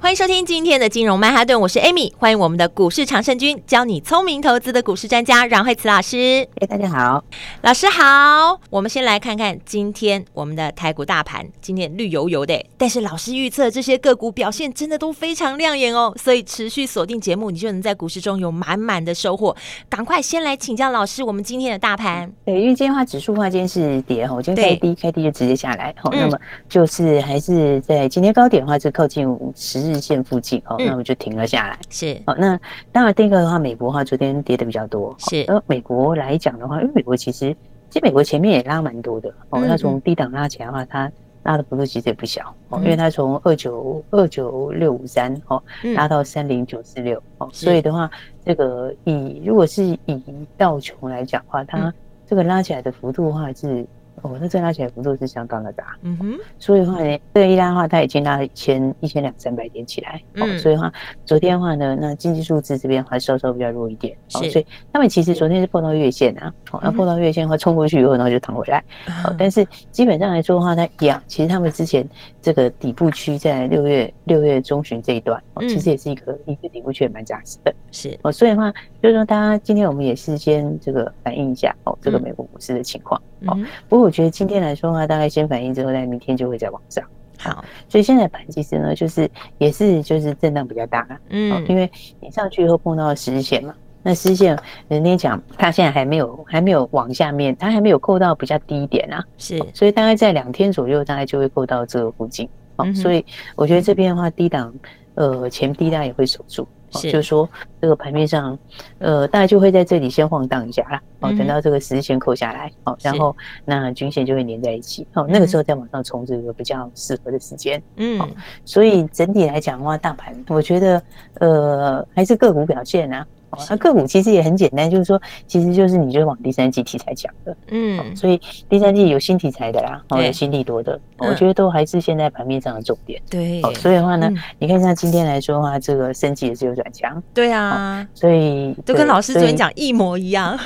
欢迎收听今天的金融曼哈顿，我是 Amy，欢迎我们的股市常胜军，教你聪明投资的股市专家阮惠慈老师。哎，大家好，老师好。我们先来看看今天我们的台股大盘，今天绿油油的，但是老师预测这些个股表现真的都非常亮眼哦，所以持续锁定节目，你就能在股市中有满满的收获。赶快先来请教老师，我们今天的大盘。对，因为今天的话指数的话今天是跌哈，今天开低开低就直接下来哈，那么就是还是在今天高点的话是靠近五十日线附近哦，那我就停了下来。是。哦，那当然第一个的话，美国的话昨天跌的比较多。是，而美国来讲的话，因为美国其实其实美国前面也拉蛮多的。哦，它从低档拉起来的话，它拉的幅度其实也不小。哦，因为它从二九二九六五三哦拉到三零九四六哦，所以的话，这个以如果是以道琼来讲的话，它这个拉起来的幅度的话是。哦，那这拉起来幅度是相当的大，嗯哼，所以的话呢，这个一拉的话，它已经拉了一千一千两三百点起来，哦，所以的话，昨天的话呢，那经济数字这边还稍稍比较弱一点，哦，所以他们其实昨天是碰到月线啊，哦，那碰到月线的话冲过去以后，然后就弹回来，哦，但是基本上来说的话，它一样，其实他们之前这个底部区在六月六月中旬这一段，哦，其实也是一个一个底部区也蛮扎实的，是，哦，所以的话，就是说大家今天我们也是先这个反映一下，哦，这个美国股市的情况，哦，不过。我觉得今天来说的话，大概先反应之后，在明天就会再往上。好，所以现在盘其实呢，就是也是就是震荡比较大，嗯，因为你上去以后碰到了十日线嘛，那十日线人家讲它现在还没有还没有往下面，它还没有扣到比较低一点啊，是，所以大概在两天左右，大概就会扣到这个附近。好，所以我觉得这边的话，低档呃前低档也会守住。是，就是说这个盘面上，呃，大概就会在这里先晃荡一下啦，哦，等到这个十字线扣下来，哦，然后那均线就会连在一起，哦，那个时候再往上冲，这个比较适合的时间，嗯，所以整体来讲的话，大盘我觉得，呃，还是个股表现啊。哦，那个股其实也很简单，就是说，其实就是你就往第三季题材讲的，嗯，所以第三季有新题材的啦，哦，有新利多的，我觉得都还是现在盘面上的重点，对，哦，所以的话呢，你看像今天来说的话，这个升级也是有转强，对啊，所以都跟老师昨天讲一模一样，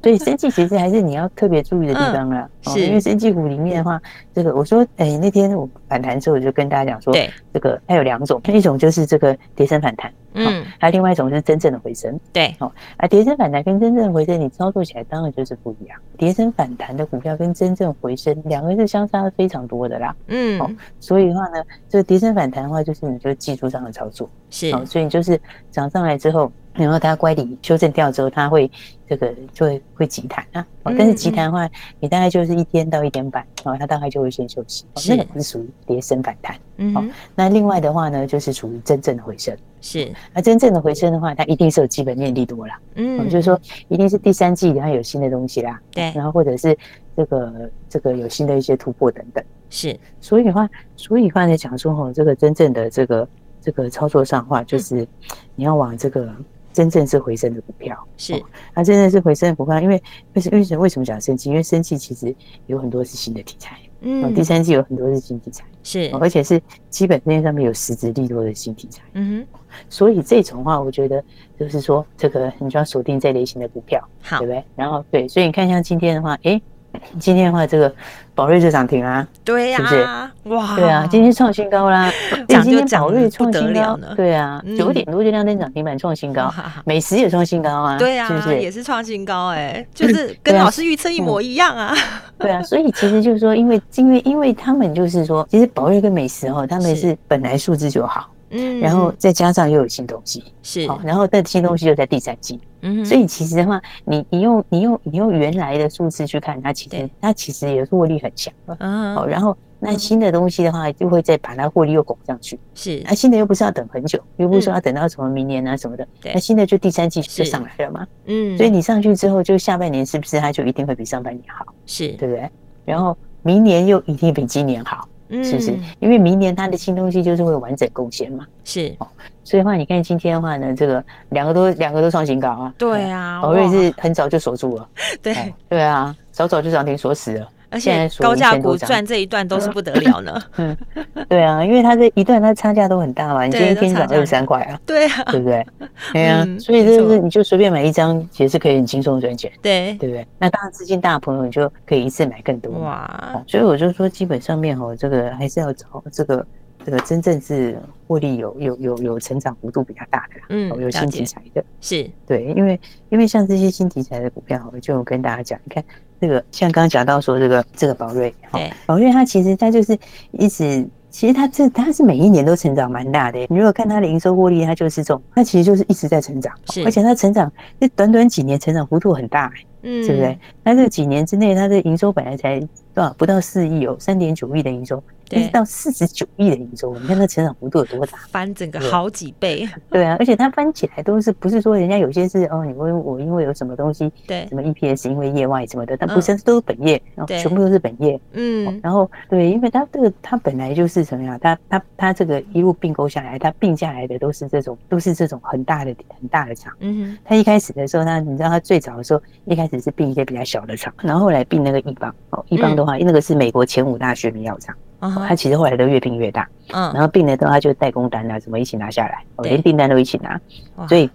对，生技其实还是你要特别注意的地方啦，是因为生技股里面的话，这个我说，哎，那天我反弹之后我就跟大家讲说，对，这个它有两种，一种就是这个跌升反弹。嗯，还有另外一种是真正的回升，对，好，啊，跌升反弹跟真正的回升，你操作起来当然就是不一样。跌升反弹的股票跟真正回升，两个是相差非常多的啦。嗯，哦，所以的话呢，这个跌升反弹的话，就是你就技术上的操作，是，哦，所以你就是涨上来之后。然后它乖离修正掉之后，它会这个就会会急弹啊。哦，但是急弹的话，你大概就是一天到一天半，然后它大概就会先休息。是，那个是属于跌升反弹。嗯，好，那另外的话呢，就是属于真正的回升。是，那真正的回升的话，它一定是有基本面利多啦。嗯，就是说一定是第三季然后有新的东西啦。对，然后或者是这个这个有新的一些突破等等。是，所以的话，所以刚才讲说哦，这个真正的这个这个操作上的话，就是你要往这个。真正是回升的股票是，那、哦、真正是回升的股票，因为为什为什么为什么讲生气？因为生气其实有很多是新的题材，嗯、哦，第三季有很多是新题材，是、哦，而且是基本面上面有实质利多的新题材，嗯哼，所以这种话，我觉得就是说，这个你就要锁定这类型的股票，好，对不对？然后对，所以你看像今天的话，诶、欸。今天的话，这个宝瑞就涨停啊，对呀，是不是？哇，对啊，今天创新高啦！今天宝瑞创新高，对啊，九点多就亮灯涨停板创新高，美食也创新高啊，对啊，是不是也是创新高？哎，就是跟老师预测一模一样啊，对啊，所以其实就是说，因为因为因为他们就是说，其实宝瑞跟美食哈，他们是本来数字就好。嗯，然后再加上又有新东西，是，然后但新东西又在第三季，嗯，所以其实的话，你你用你用你用原来的数字去看，它其实它其实也获利很强了，嗯，好，然后那新的东西的话，就会再把它获利又拱上去，是，那新的又不是要等很久，又不是说要等到什么明年啊什么的，那新的就第三季就上来了嘛，嗯，所以你上去之后，就下半年是不是它就一定会比上半年好？是，对不对？然后明年又一定比今年好。是不是？因为明年它的新东西就是会完整贡献嘛。是哦，所以的话，你看今天的话呢，这个两个都两个都创新高啊。对啊，宝瑞是很早就锁住了。对对啊，早早就涨停锁死了。而且高价股赚这一段都是不得了呢。嗯，对啊，因为它这一段它差价都很大嘛。你今天天涨二十三块啊。对啊，对不对？对啊，所以就是你就随便买一张，其实是可以很轻松赚钱。对，对不对？那当然资金大的朋友，你就可以一次买更多。哇，所以我就说，基本上面哦，这个还是要找这个这个真正是获利有有有有成长幅度比较大的，嗯，有新题材的。是对，因为因为像这些新题材的股票，我就跟大家讲，你看。这个像刚刚讲到说这个这个宝瑞，对，宝瑞它其实它就是一直，其实它这它是每一年都成长蛮大的。你如果看它的营收获利，它就是这种，它其实就是一直在成长，而且它成长这短短几年成长幅度很大，嗯，对不对？它这几年之内，它的营收本来才多少不到四亿哦，三点九亿的营收。但是到四十九亿的营收，你看它成长幅度有多大？翻整个好几倍。对啊，而且它翻起来都是不是说人家有些是哦，你问我因为有什么东西，对，什么 EPS 因为业外什么的，但不是都是本业，全部都是本业。嗯，然后对，因为它这个它本来就是什么呀？它它它这个一路并购下来，它并下来的都是这种都是这种很大的很大的厂。嗯，它一开始的时候，它你知道它最早的时候一开始是并一些比较小的厂，然后后来并那个易邦哦，易邦的话，那个是美国前五大学名药厂。他其实后来都越并越大，嗯，然后并了之后，他就代工单啊什么一起拿下来，连订单都一起拿，所以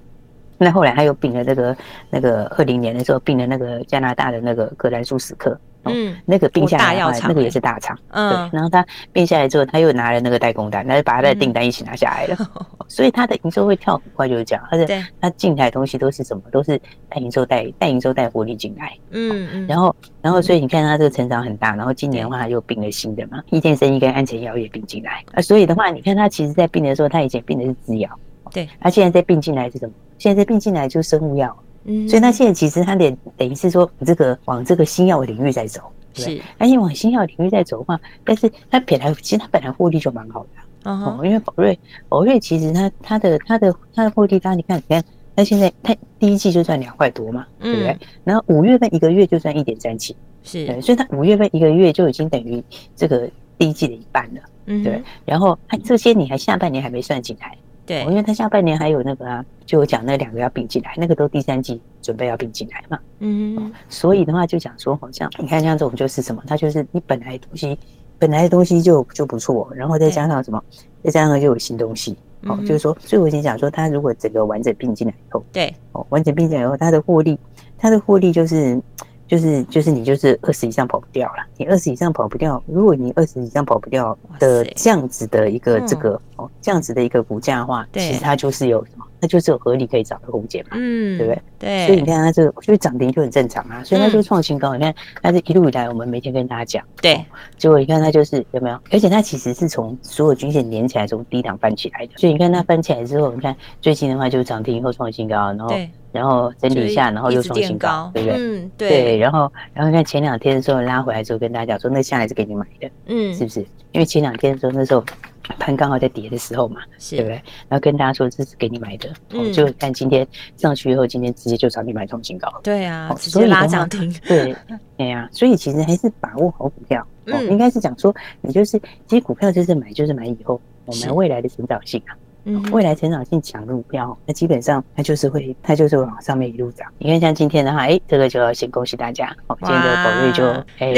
那后来他又并了这个那个二零年的时候并了那个加拿大的那个格兰素史克。嗯，那个并下来的话，那个也是大厂，嗯，然后他并下来之后，他又拿了那个代工单，他就把他的订单一起拿下来了。所以他的营收会跳很快，就是这样。他的他进来的东西都是什么？都是带营收带带营收带活力进来。嗯嗯。然后然后所以你看他这个成长很大。然后今年的话他又并了新的嘛，益健生医跟安全药也并进来。啊，所以的话，你看他其实在并的时候，他以前并的是制药，对。他现在在并进来是什么？现在在并进来就是生物药。嗯，所以他现在其实他得等于是说，这个往这个新药领域在走，是，而且往新药领域在走的话，但是他本来其实他本来获利就蛮好的，哦，因为宝瑞宝瑞其实他他的他的他的获利，大家你看你看，他现在他第一季就赚两块多嘛，对不对？然后五月份一个月就赚一点三七，是，对，所以他五月份一个月就已经等于这个第一季的一半了，嗯，对，然后他这些你还下半年还没算进来。对，因为他下半年还有那个啊，就我讲那两个要并进来，那个都第三季准备要并进来嘛。嗯，所以的话就讲说，好像你看像这种就是什么，它就是你本来的东西，本来的东西就就不错，然后再加上什么，再加上就有新东西。哦，就是说，所以我先讲说，它如果整个完整并进来以后，对，哦，完整并进来以后，它的获利，它的获利就是。就是就是你就是二十以上跑不掉了，你二十以上跑不掉，如果你二十以上跑不掉的这样子的一个这个哦这样子的一个股价的话，其实它就是有什么，它就是有合理可以涨的空间嘛，嗯，对不对？对，所以你看它这个，所以涨停就很正常啊，所以它就创新高。你看它这一路以来，我们每天跟大家讲，对，结果你看它就是有没有？而且它其实是从所有均线连起来，从低档翻起来的，所以你看它翻起来之后，你看最近的话就是涨停以后创新高，然后。然后整理一下，然后又重新高，对不对？嗯，对。然后，然后看前两天的时候拉回来之后，跟大家讲说，那下来是给你买的，嗯，是不是？因为前两天的时候，那时候盘刚好在跌的时候嘛，对不对？然后跟大家说这是给你买的，嗯，就看今天上去以后，今天直接就找你买重新高，对啊，直接拉涨停，对，哎呀。所以其实还是把握好股票，嗯，应该是讲说，你就是其实股票就是买，就是买以后我们未来的成长性啊。嗯，未来成长性强的股票，那基本上它就是会，它就是往上面一路涨。你看像今天的话，哎，这个就要先恭喜大家，哦，今天的宝瑞就哎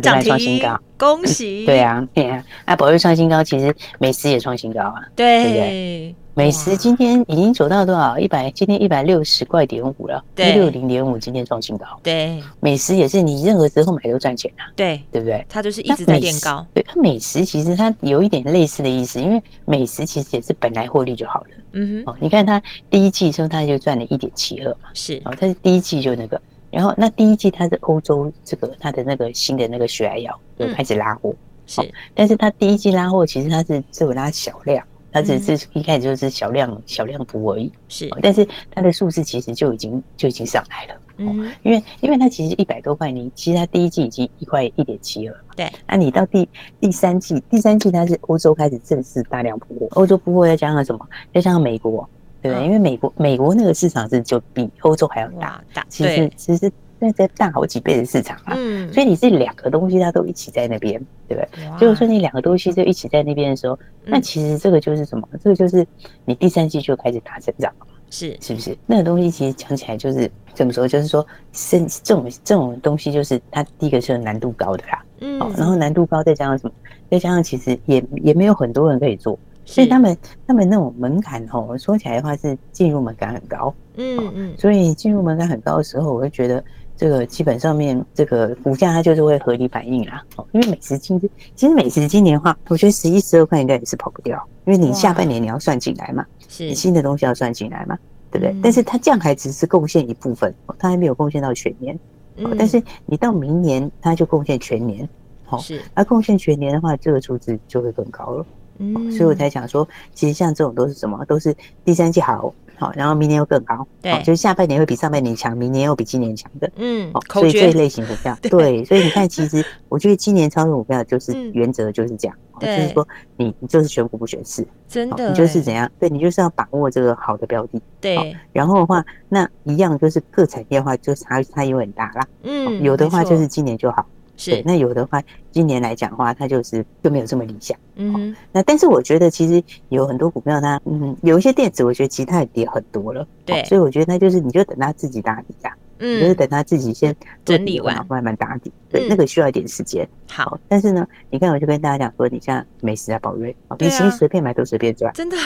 涨停。创新高，恭喜。对啊，对啊，那宝瑞创新高，其实美食也创新高啊，对不对？美食今天已经走到多少？一百，今天一百六十块点五了，一六零点五，今天创新高。对，美食也是你任何时候买都赚钱啊。对，对不对？它就是一直在垫高。对，它美食其实它有一点类似的意思，因为美食其实也是本来获利就好了。嗯哼。哦，你看它第一季的时候，它就赚了一点七二嘛。是。哦，它是第一季就那个，然后那第一季它是欧洲这个它的那个新的那个血癌药就开始拉货。是。但是它第一季拉货，其实它是只有拉小量。它只是一开始就是小量小量补而已，是，但是它的数字其实就已经就已经上来了，嗯，因为因为它其实一百多块，你其实它第一季已经一块一点七二，对，那你到第第三季，第三季它是欧洲开始正式大量补货，欧洲补货再加上什么？再加上美国，对不对？因为美国美国那个市场是就比欧洲还要大，大，其实其实那在大好几倍的市场啊。嗯，所以你是两个东西它都一起在那边，对不对？就是哇说你两个东西就一起在那边的时候，那其实这个就是什么？这个就是你第三季就开始大成长了。是是不是？那个东西其实讲起来就是怎么说？就是说，生这种这种东西，就是它第一个是难度高的啦。嗯，然后难度高，再加上什么？再加上其实也也没有很多人可以做，是所以他们他们那种门槛哦，说起来的话是进入门槛很高。嗯嗯，所以进入门槛很高的时候，我就觉得这个基本上面这个股价它就是会合理反应啦。哦，因为美食今其实美食今年的话，我觉得十一十二块应该也是跑不掉，因为你下半年你要算进来嘛。是新的东西要算进来嘛，对不对？嗯、但是它这样还只是贡献一部分，它还没有贡献到全年。嗯、但是你到明年，它就贡献全年。好，是。那贡献全年的话，这个数字就会更高了。嗯，所以我才想说，其实像这种都是什么？都是第三季好。好，然后明年又更高，对，就是下半年会比上半年强，明年又比今年强的，嗯，所以这一类型股票，对，所以你看，其实 我觉得今年操作股票就是原则就是这样，就是说你你就是选股不选市，真的，你就是怎样，对你就是要把握这个好的标的，对，然后的话，那一样就是各产业的话，就差差异会很大啦，嗯，有的话就是今年就好。是，那有的话，今年来讲的话，它就是就没有这么理想。嗯哦，那但是我觉得其实有很多股票它，嗯，有一些电子，我觉得其他也跌很多了。对，所以我觉得那就是你就等它自己打底呀。嗯，就是等他自己先整理完，慢慢打底。对，那个需要一点时间。好，但是呢，你看我就跟大家讲说，你像美食啊、宝瑞，你其实随便买都随便赚，真的。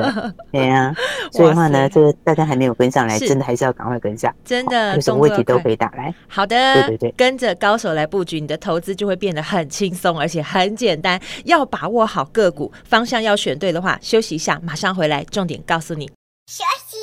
对呀，所以的话呢，这个大家还没有跟上来，真的还是要赶快跟上。真的，有什么问题都可以打来。好的，对对对，跟着高手来布局，你的投资就会变得很轻松，而且很简单。要把握好个股方向，要选对的话，休息一下，马上回来，重点告诉你。休息，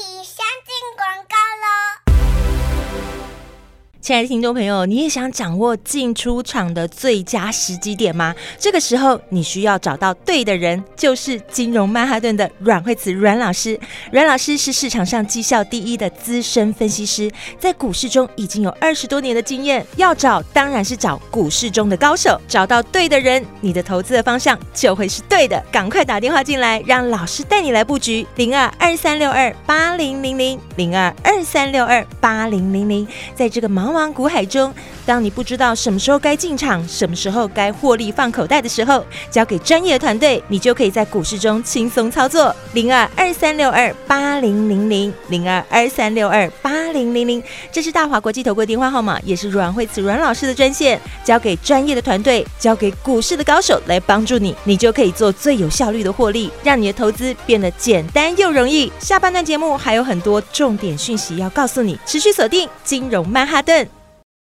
亲爱的听众朋友，你也想掌握进出场的最佳时机点吗？这个时候你需要找到对的人，就是金融曼哈顿的阮慧慈阮老师。阮老师是市场上绩效第一的资深分析师，在股市中已经有二十多年的经验。要找当然是找股市中的高手，找到对的人，你的投资的方向就会是对的。赶快打电话进来，让老师带你来布局零二二三六二八零零零零二二三六二八零零零，在这个茫。茫茫股海中，当你不知道什么时候该进场，什么时候该获利放口袋的时候，交给专业的团队，你就可以在股市中轻松操作。零二二三六二八零零零零二二三六二八零零零，这是大华国际投顾电话号码，也是阮慧慈阮老师的专线。交给专业的团队，交给股市的高手来帮助你，你就可以做最有效率的获利，让你的投资变得简单又容易。下半段节目还有很多重点讯息要告诉你，持续锁定金融曼哈顿。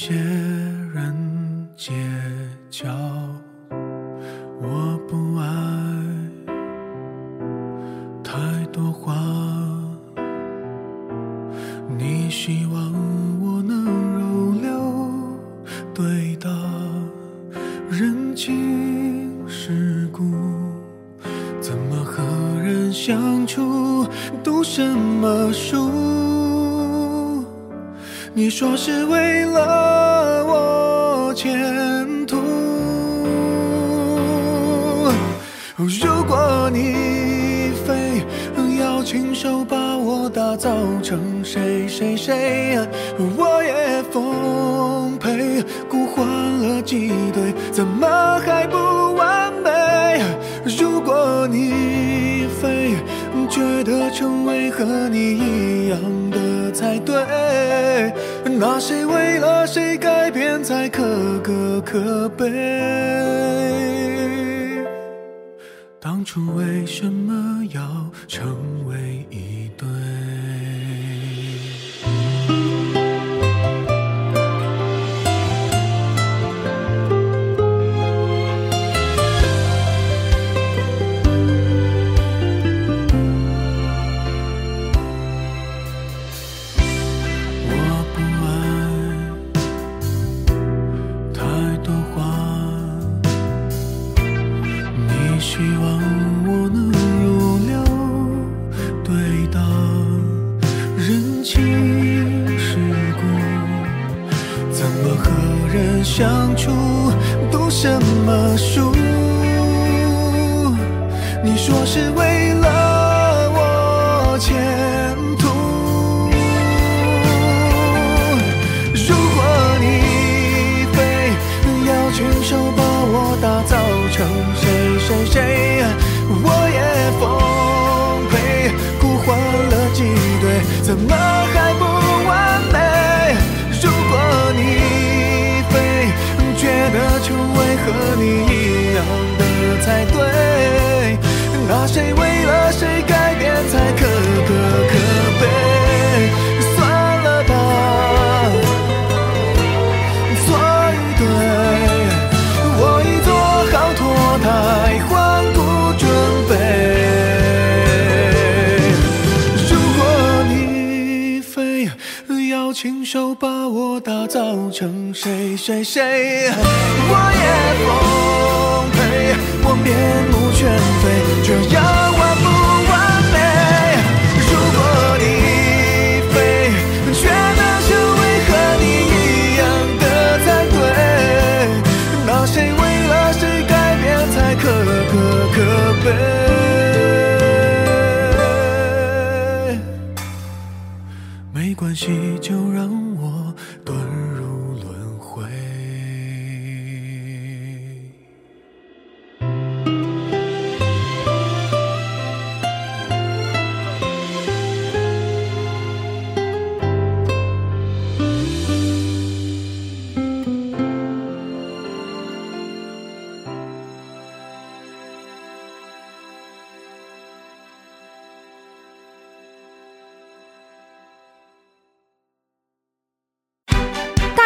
些。觉得成为和你一样的才对，那谁为了谁改变才可歌可悲？当初为什么要成为人相处读什么书？你说是为了我欠亲手把我打造成谁谁谁，我也奉陪，我面目全非，这样。关系，就让。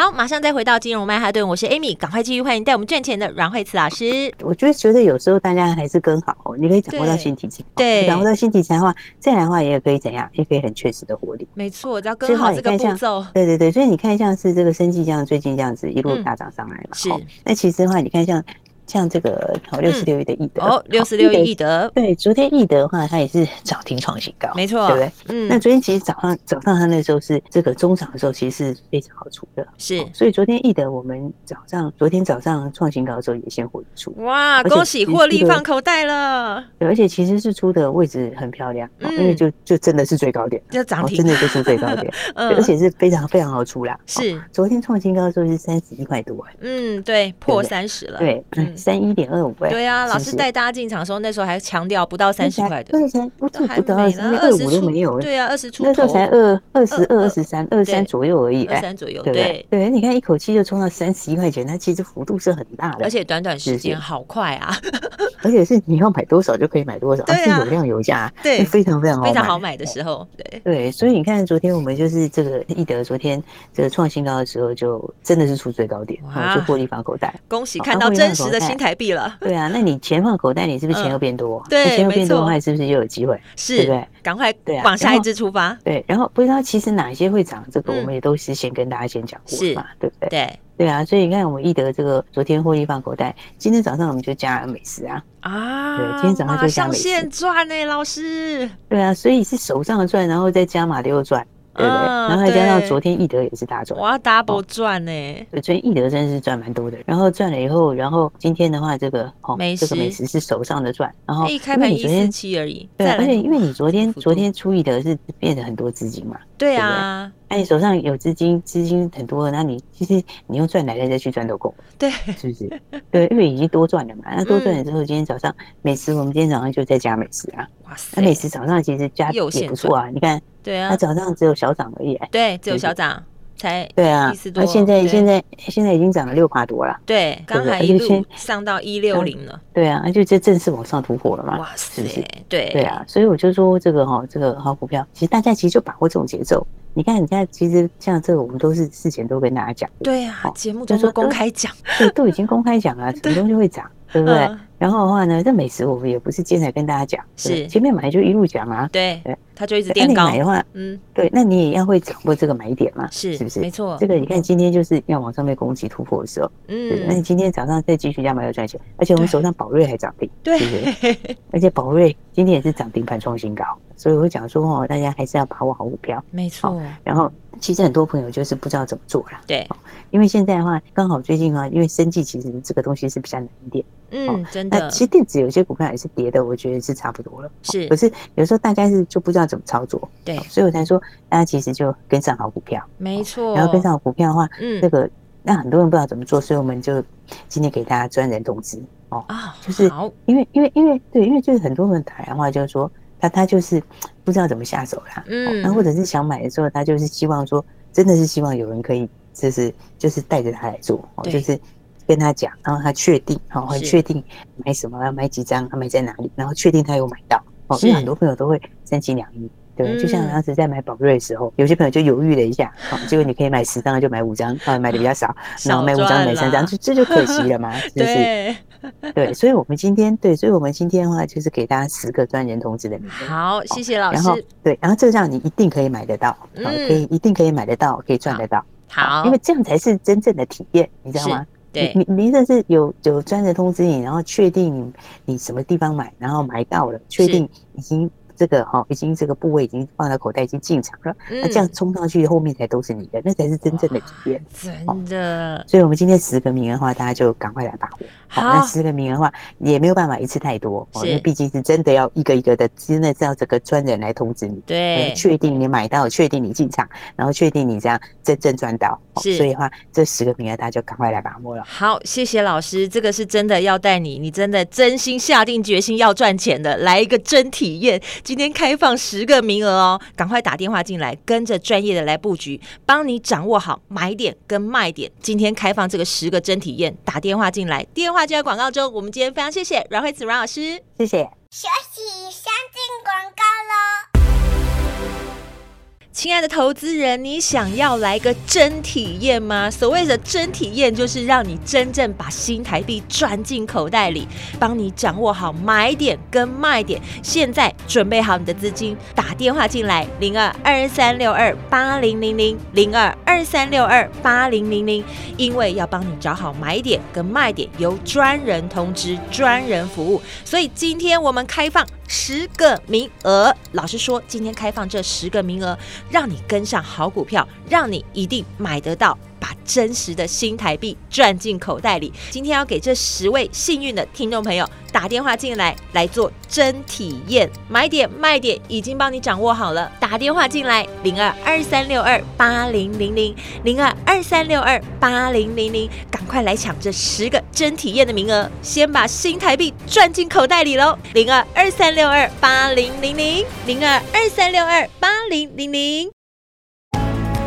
好，马上再回到金融曼哈顿，我是 Amy，赶快继续欢迎带我们赚钱的阮慧慈老师。我觉得觉得有时候大家还是更好，你可以掌握到新题材，对，掌握到新题材的话，再来的话也可以怎样，也可以很确实的获利。没错，只要跟好这个步骤。对对对，所以你看像是这个生技这样，最近这样子一路大涨上来嘛，嗯、是。那其实的话，你看像。像这个哦，六十六亿的易德哦，六十六亿易德，对，昨天易德的话，它也是涨停创新高，没错，对不对？嗯，那昨天其实早上早上它那时候是这个中场的时候，其实是非常好出的，是，所以昨天易德我们早上昨天早上创新高的时候也先获利出，哇，恭喜获利放口袋了，对，而且其实是出的位置很漂亮，因为就就真的是最高点，就涨停，真的就是最高点，而且是非常非常好出啦，是，昨天创新高的时候是三十一块多，嗯，对，破三十了，对，三一点二五。对啊，老师带大家进场的时候，那时候还强调不到三十块的，对，才不不到二十，二十出都没有。对啊，二十出那时候才二二十二、二十三、二三左右而已，二三左右，对对？对，你看一口气就冲到三十一块钱，它其实幅度是很大的，而且短短时间好快啊！而且是你要买多少就可以买多少，是有量有价，对，非常非常好非常好买的时候，对对。所以你看，昨天我们就是这个易德，昨天这个创新高的时候，就真的是出最高点，就获利放口袋，恭喜看到真实的新台币了。对啊，那你钱放口袋，你是不是钱又变多？对，钱又变多的话，是不是又有机会？是，对不对？赶快对往下一支出发。对，然后不知道其实哪些会涨，这个我们也都是先跟大家先讲过嘛，对不对？对对啊，所以你看我们易德这个昨天获利放口袋，今天早上我们就加了美食啊啊，对，今天早上就加美食，现赚呢，老师。对啊，所以是手上的赚，然后再加码的又赚。对不对？然后再加上昨天易德也是大赚，哇，double 赚呢！对，昨天易德真的是赚蛮多的。然后赚了以后，然后今天的话，这个哦，这个美食是手上的赚。然后一开盘一四七而已。对，而且因为你昨天昨天出易德是变成很多资金嘛。对啊。那你手上有资金，资金很多，那你其实你用赚来的再去赚都够。对，是不是？对，因为已经多赚了嘛。那多赚了之后，今天早上美食，我们今天早上就在加美食啊。哇塞！那美食早上其实加也不错啊，你看。对啊，它早上只有小涨而已。对，只有小涨，才对啊。那现在现在现在已经涨了六块多了。对，刚才一路上到一六零了。对啊，那就这正式往上突破了嘛。哇塞，是是对对啊，所以我就说这个哈，这个好股票，其实大家其实就把握这种节奏。你看，你看，其实像这个，我们都是事前都跟大家讲。对啊，节目都说公开讲，对，都已经公开讲了，什么东西会涨，对不对？然后的话呢，这美食我们也不是今天才跟大家讲，是前面买就一路讲啊。对，他就一直垫高。买的话，嗯，对，那你也要会掌握这个买点嘛，是是不是？没错。这个你看，今天就是要往上面攻击突破的时候，嗯，那你今天早上再继续加码要赚钱，而且我们手上宝瑞还涨停，对，而且宝瑞今天也是涨停盘创新高，所以我讲说哦，大家还是要把握好股票，没错。然后。其实很多朋友就是不知道怎么做了，对，因为现在的话，刚好最近啊，因为生计其实这个东西是比较难一点，嗯，真的。那其实电子有些股票也是跌的，我觉得是差不多了，是。可是有时候大家是就不知道怎么操作，对，所以我才说大家其实就跟上好股票，没错。然后跟上好股票的话，嗯，这个那很多人不知道怎么做，所以我们就今天给大家专人通知哦，啊，就是因为因为因为对，因为就是很多人打电话就是说他他就是不知道怎么下手啦，嗯，那或者是想买的时候，他就是希望说。真的是希望有人可以，就是就是带着他来做，哦就是跟他讲，然后他确定，哦，很确定买什么，要买几张，他买在哪里，然后确定他有买到，哦是，因为很多朋友都会三心两意，对，嗯、就像当时在买宝瑞的时候，有些朋友就犹豫了一下，好，结果你可以买十张就买五张，啊，买的比较少，然后买五张买三张，就这就可惜了嘛，是不是？对对，所以，我们今天对，所以我们今天的话，就是给大家十个专人通知的名字。好，谢谢老师。然后，对，然后这样你一定可以买得到，嗯，可以，一定可以买得到，可以赚得到。好，因为这样才是真正的体验，你知道吗？对，你你这是有有专人通知你，然后确定你你什么地方买，然后买到了，确定已经。这个哈，已经这个部位已经放到口袋，已经进场了。那这样冲上去，后面才都是你的，那才是真正的体验。真的。所以，我们今天十个名额的话，大家就赶快来把握。好，那十个名额的话，也没有办法一次太多，因为毕竟是真的要一个一个的，真的是要这个专人来通知你。对。确定你买到，确定你进场，然后确定你这样真正赚到。是。所以的话，这十个名额大家就赶快来把握了。好，谢谢老师，这个是真的要带你，你真的真心下定决心要赚钱的，来一个真体验。今天开放十个名额哦，赶快打电话进来，跟着专业的来布局，帮你掌握好买点跟卖点。今天开放这个十个真体验，打电话进来，电话就在广告中。我们今天非常谢谢阮慧子阮老师，谢谢。休息，先进广告喽。亲爱的投资人，你想要来个真体验吗？所谓的真体验，就是让你真正把新台币赚进口袋里，帮你掌握好买点跟卖点。现在准备好你的资金，打电话进来，零二二三六二八零零零零二二三六二八零零零，因为要帮你找好买点跟卖点，由专人通知，专人服务。所以今天我们开放十个名额，老实说，今天开放这十个名额。让你跟上好股票，让你一定买得到。把真实的新台币赚进口袋里。今天要给这十位幸运的听众朋友打电话进来，来做真体验，买点卖点已经帮你掌握好了。打电话进来，零二二三六二八零零零零二二三六二八零零零，赶快来抢这十个真体验的名额，先把新台币赚进口袋里喽！零二二三六二八零零零零二二三六二八零零零。